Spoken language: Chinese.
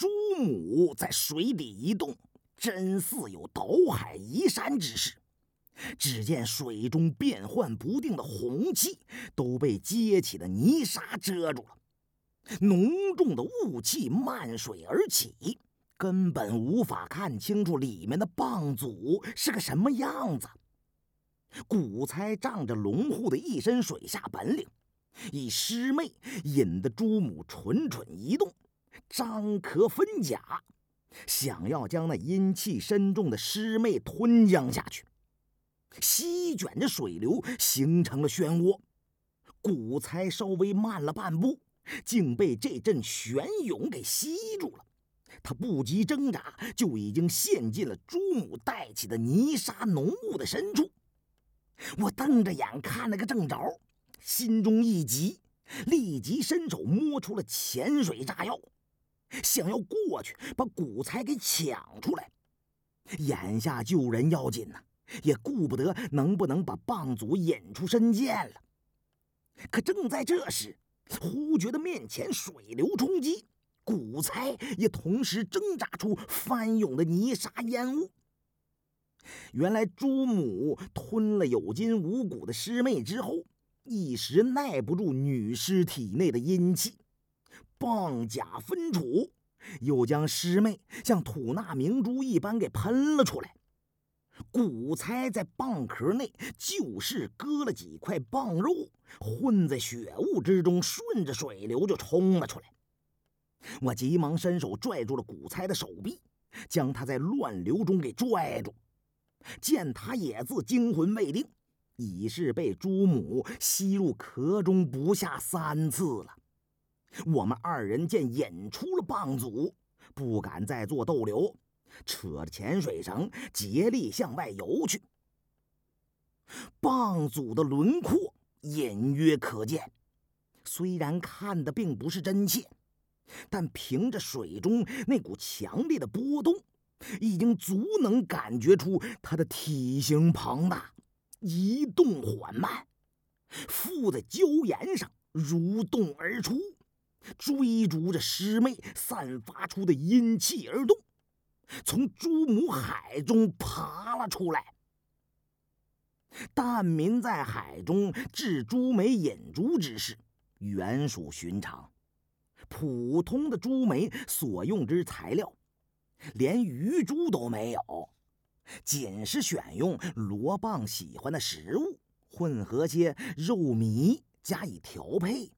朱母在水底一动，真似有倒海移山之势。只见水中变幻不定的红气都被结起的泥沙遮住了，浓重的雾气漫水而起，根本无法看清楚里面的蚌祖是个什么样子。古猜仗着龙户的一身水下本领，以师妹引得朱母蠢蠢一动，张壳分甲，想要将那阴气深重的师妹吞将下去。席卷着水流，形成了漩涡。古才稍微慢了半步，竟被这阵旋涌给吸住了。他不及挣扎，就已经陷进了朱母带起的泥沙浓雾的深处。我瞪着眼看了个正着，心中一急，立即伸手摸出了潜水炸药，想要过去把古才给抢出来。眼下救人要紧呐！也顾不得能不能把棒祖引出深涧了。可正在这时，忽觉得面前水流冲击，古才也同时挣扎出翻涌的泥沙烟雾。原来朱母吞了有筋无骨的师妹之后，一时耐不住女尸体内的阴气，蚌甲分处，又将师妹像吐纳明珠一般给喷了出来。古猜在蚌壳内就是割了几块蚌肉，混在血雾之中，顺着水流就冲了出来。我急忙伸手拽住了古猜的手臂，将他在乱流中给拽住。见他也自惊魂未定，已是被朱母吸入壳中不下三次了。我们二人见引出了蚌祖，不敢再做逗留。扯着潜水绳，竭力向外游去。蚌祖的轮廓隐约可见，虽然看的并不是真切，但凭着水中那股强烈的波动，已经足能感觉出它的体型庞大，移动缓慢，附在礁岩上蠕动而出，追逐着师妹散发出的阴气而动。从朱母海中爬了出来。但民在海中制朱梅引珠之事，原属寻常。普通的朱梅所用之材料，连鱼珠都没有，仅是选用罗棒喜欢的食物，混合些肉糜加以调配，